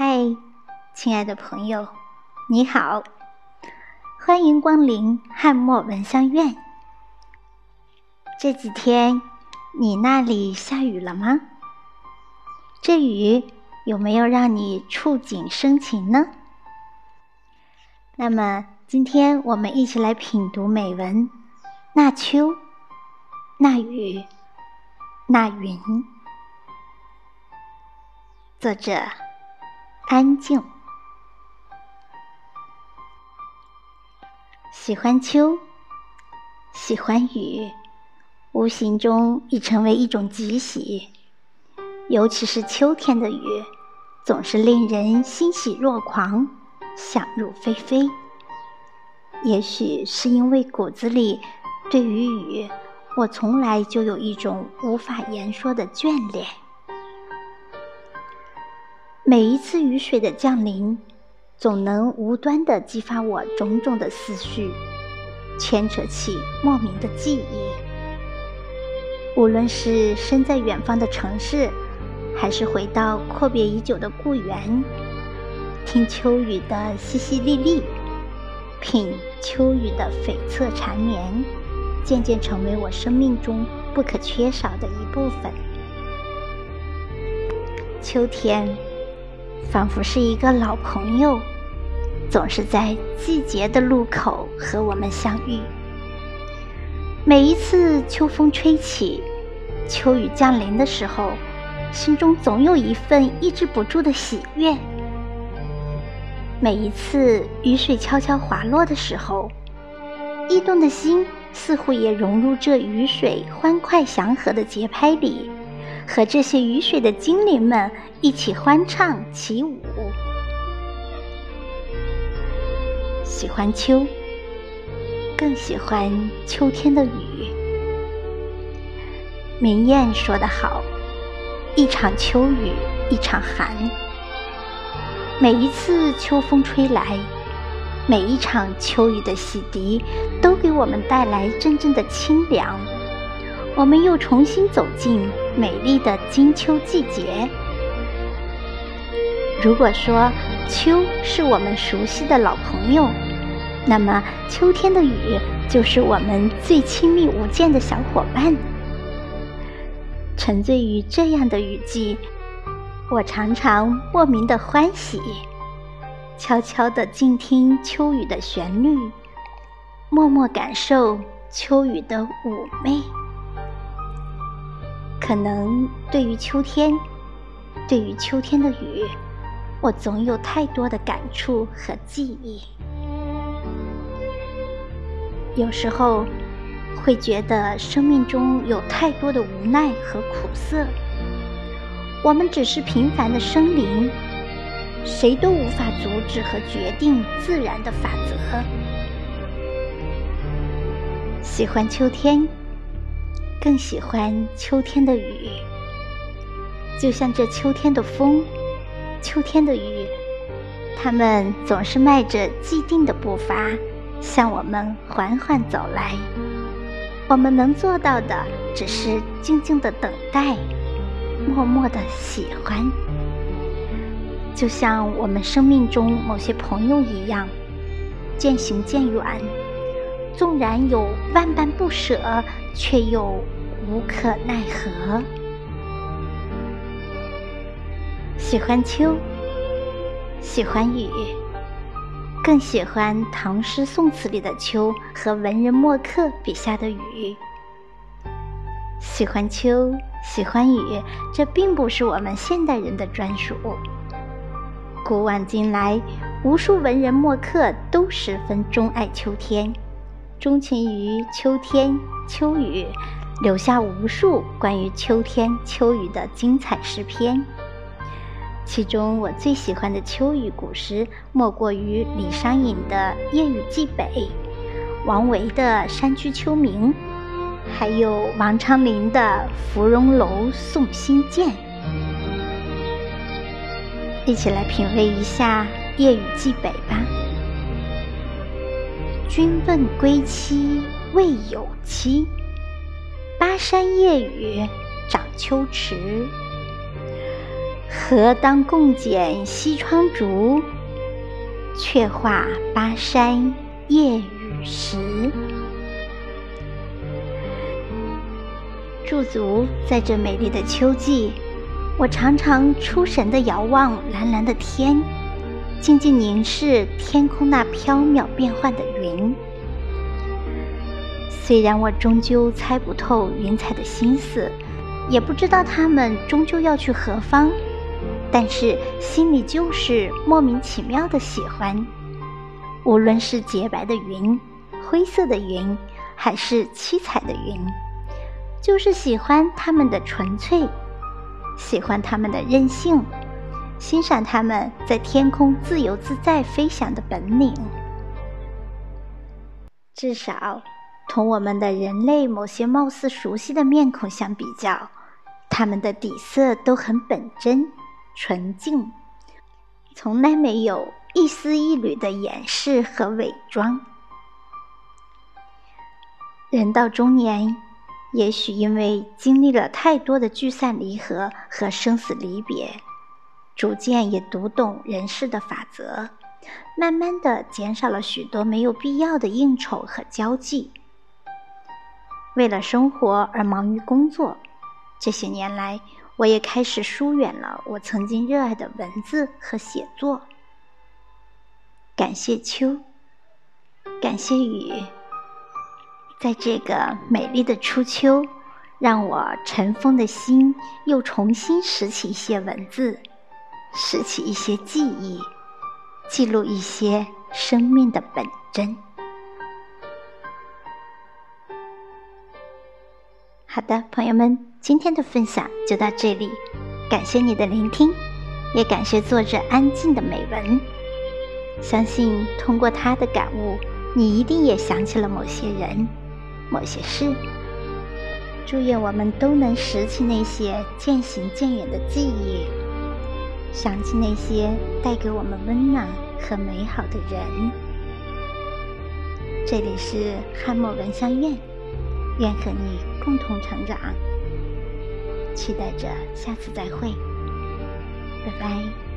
嗨，亲爱的朋友，你好，欢迎光临汉墨闻香院。这几天你那里下雨了吗？这雨有没有让你触景生情呢？那么今天我们一起来品读美文：那秋，那雨，那云。作者。安静，喜欢秋，喜欢雨，无形中已成为一种吉喜。尤其是秋天的雨，总是令人欣喜若狂，想入非非。也许是因为骨子里对于雨，我从来就有一种无法言说的眷恋。每一次雨水的降临，总能无端地激发我种种的思绪，牵扯起莫名的记忆。无论是身在远方的城市，还是回到阔别已久的故园，听秋雨的淅淅沥沥，品秋雨的悱恻缠绵，渐渐成为我生命中不可缺少的一部分。秋天。仿佛是一个老朋友，总是在季节的路口和我们相遇。每一次秋风吹起，秋雨降临的时候，心中总有一份抑制不住的喜悦。每一次雨水悄悄滑落的时候，驿动的心似乎也融入这雨水欢快祥和的节拍里。和这些雨水的精灵们一起欢唱起舞，喜欢秋，更喜欢秋天的雨。明艳说得好：“一场秋雨一场寒。”每一次秋风吹来，每一场秋雨的洗涤，都给我们带来真正的清凉。我们又重新走进美丽的金秋季节。如果说秋是我们熟悉的老朋友，那么秋天的雨就是我们最亲密无间的小伙伴。沉醉于这样的雨季，我常常莫名的欢喜，悄悄地静听秋雨的旋律，默默感受秋雨的妩媚。可能对于秋天，对于秋天的雨，我总有太多的感触和记忆。有时候会觉得生命中有太多的无奈和苦涩，我们只是平凡的生灵，谁都无法阻止和决定自然的法则。喜欢秋天。更喜欢秋天的雨，就像这秋天的风，秋天的雨，它们总是迈着既定的步伐，向我们缓缓走来。我们能做到的，只是静静的等待，默默的喜欢。就像我们生命中某些朋友一样，渐行渐远。纵然有万般不舍，却又无可奈何。喜欢秋，喜欢雨，更喜欢唐诗宋词里的秋和文人墨客笔下的雨。喜欢秋，喜欢雨，这并不是我们现代人的专属。古往今来，无数文人墨客都十分钟爱秋天。钟情于秋天秋雨，留下无数关于秋天秋雨的精彩诗篇。其中我最喜欢的秋雨古诗，莫过于李商隐的《夜雨寄北》，王维的《山居秋暝》，还有王昌龄的《芙蓉楼送辛渐》。一起来品味一下《夜雨寄北》吧。君问归期未有期，巴山夜雨涨秋池。何当共剪西窗烛？却话巴山夜雨时。驻足在这美丽的秋季，我常常出神地遥望蓝蓝的天，静静凝视天空那飘渺变幻的云。虽然我终究猜不透云彩的心思，也不知道它们终究要去何方，但是心里就是莫名其妙的喜欢。无论是洁白的云、灰色的云，还是七彩的云。就是喜欢它们的纯粹，喜欢它们的任性，欣赏它们在天空自由自在飞翔的本领。至少，同我们的人类某些貌似熟悉的面孔相比较，它们的底色都很本真、纯净，从来没有一丝一缕的掩饰和伪装。人到中年。也许因为经历了太多的聚散离合和生死离别，逐渐也读懂人世的法则，慢慢的减少了许多没有必要的应酬和交际。为了生活而忙于工作，这些年来，我也开始疏远了我曾经热爱的文字和写作。感谢秋，感谢雨。在这个美丽的初秋，让我尘封的心又重新拾起一些文字，拾起一些记忆，记录一些生命的本真。好的，朋友们，今天的分享就到这里，感谢你的聆听，也感谢作者安静的美文。相信通过他的感悟，你一定也想起了某些人。某些事，祝愿我们都能拾起那些渐行渐远的记忆，想起那些带给我们温暖和美好的人。这里是汉墨文香苑，愿和你共同成长，期待着下次再会，拜拜。